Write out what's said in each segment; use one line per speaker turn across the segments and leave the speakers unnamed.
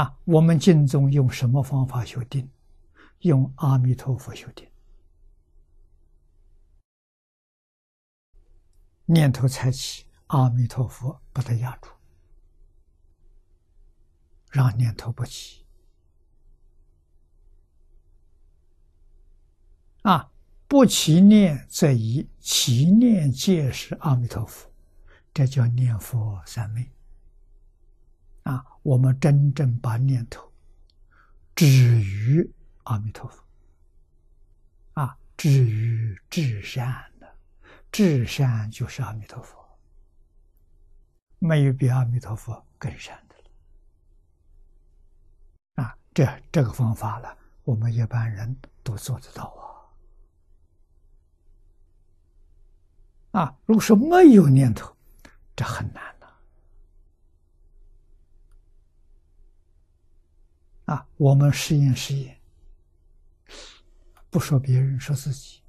啊，我们净宗用什么方法修定？用阿弥陀佛修定。念头才起，阿弥陀佛把它压住，让念头不起。啊，不起念则已，起念皆是阿弥陀佛，这叫念佛三昧。啊，我们真正把念头止于阿弥陀佛，啊，止于至善的。至善就是阿弥陀佛，没有比阿弥陀佛更善的了。啊，这这个方法了，我们一般人都做得到啊。啊，如果说没有念头，这很难啊，我们试验试验，不说别人，说自己。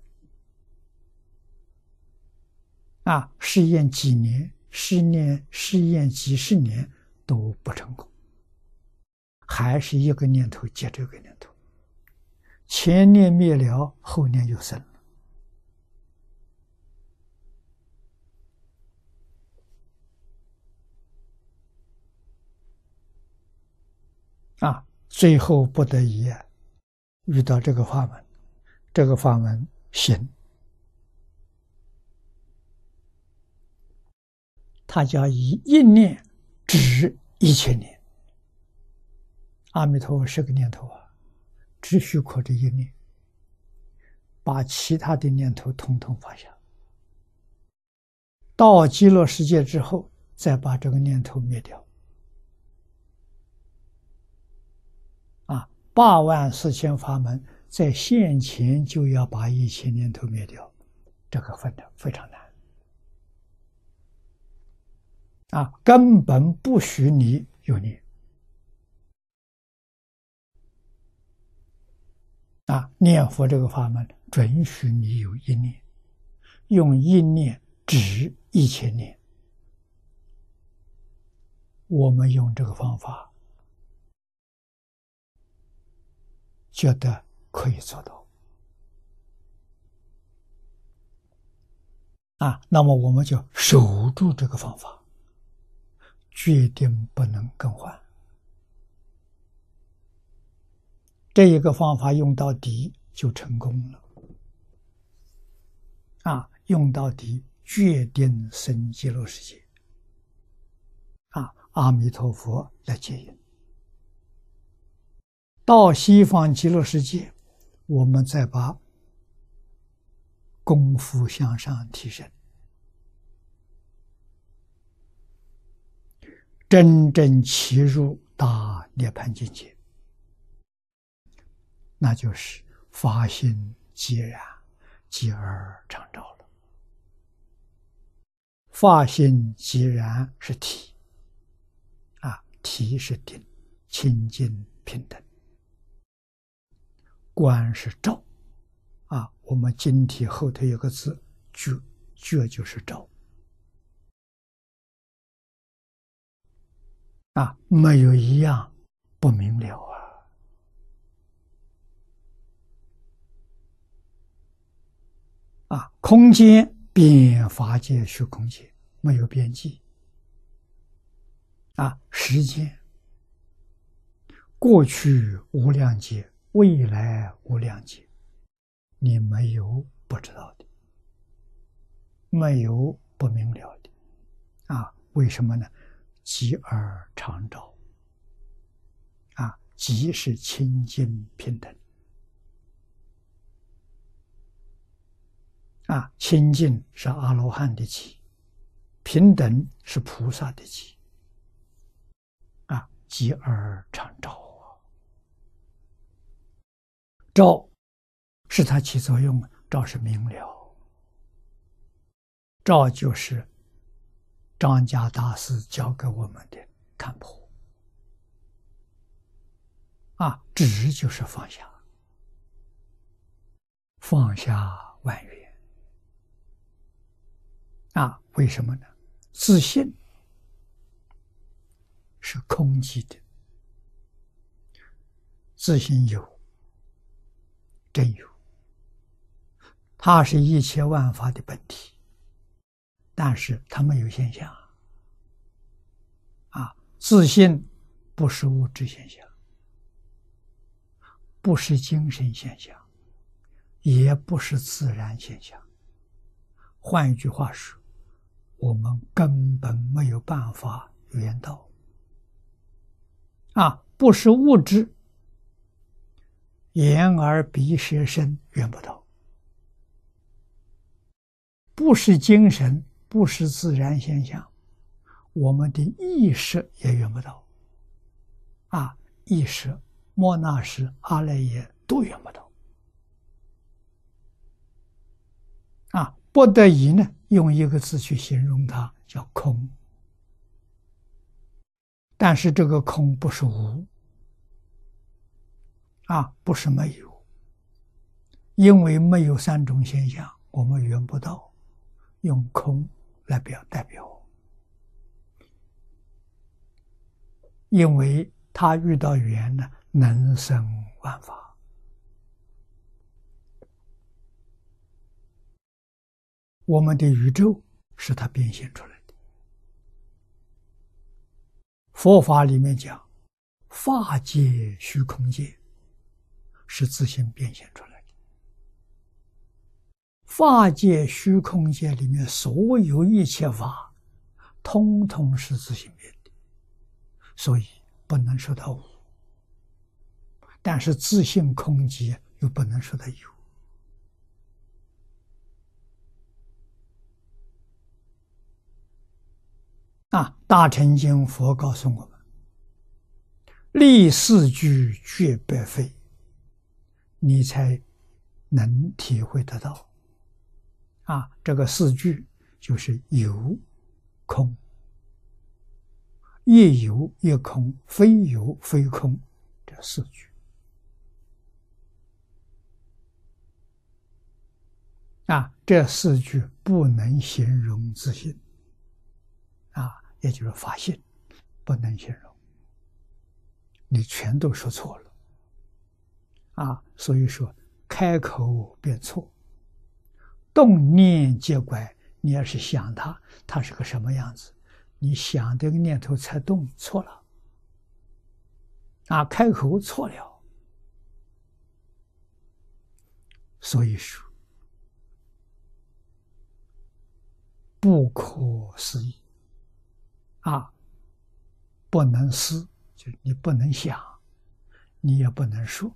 啊，试验几年，试验试验几十年都不成功，还是一个念头接着一个念头，前念灭了，后念又生了。啊，最后不得已遇到这个法门，这个法门行。他叫以一念止一千年。阿弥陀佛是个念头啊，只需靠这一念，把其他的念头统统放下。到极乐世界之后，再把这个念头灭掉。八万四千法门在现前就要把一切念头灭掉，这个分的非常难。啊，根本不许你有念。啊，念佛这个法门准许你有一念，用一念止一千念。我们用这个方法，觉得可以做到。啊，那么我们就守住这个方法。决定不能更换，这一个方法用到底就成功了。啊，用到底，决定生极乐世界。啊，阿弥陀佛来接引。到西方极乐世界，我们再把功夫向上提升。真正切入大涅盘境界，那就是发心即然，即而成照了。发心即然是体，啊，体是定，清净平等。观是照，啊，我们经体后头有个字觉，觉就是照。啊，没有一样不明了啊！啊，空间变法界虚空界没有边际。啊，时间过去无量劫，未来无量劫，你没有不知道的，没有不明了的。啊，为什么呢？极而常照，啊，即是清净平等，啊，清净是阿罗汉的极，平等是菩萨的极，啊，极而常照，照是它起作用，照是明了，照就是。张家大师教给我们的看破啊，止就是放下，放下万缘啊？为什么呢？自信是空寂的，自信有，真有，它是一切万法的本体，但是它没有现象。啊，自信不是物质现象，不是精神现象，也不是自然现象。换一句话说，我们根本没有办法圆到。啊，不是物质，眼耳鼻舌身圆不到；不是精神，不是自然现象，我们的意识也圆不到。啊，意识、莫那识、阿赖耶都圆不到。啊，不得已呢，用一个字去形容它，叫空。但是这个空不是无啊，不是没有，因为没有三种现象，我们圆不到，用空来表代表，因为他遇到缘呢，能生万法，我们的宇宙是他变现出来的。佛法里面讲，法界、虚空界是自信变现出来的。法界、虚空界里面所有一切法，通通是自信变的，所以不能说它无。但是自信空寂又不能说它有。啊！大乘经佛告诉我们：“立四句绝百非，你才能体会得到。”啊，这个四句就是有、空、亦有亦空、非有非空这四句。啊，这四句不能形容自信。啊。也就是发现不能形容，你全都说错了，啊，所以说开口便错，动念皆怪。你要是想他，他是个什么样子，你想这个念头才动错了，啊，开口错了，所以说不可思议。啊，不能思，就你不能想，你也不能说，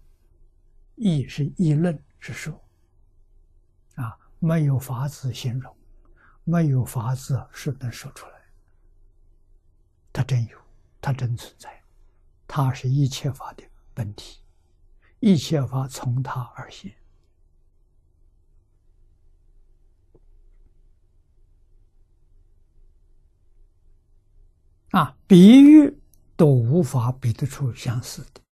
议是议论是说，啊，没有法子形容，没有法子是能说出来。它真有，它真存在，它是一切法的本体，一切法从它而现。啊，比喻都无法比得出相似的。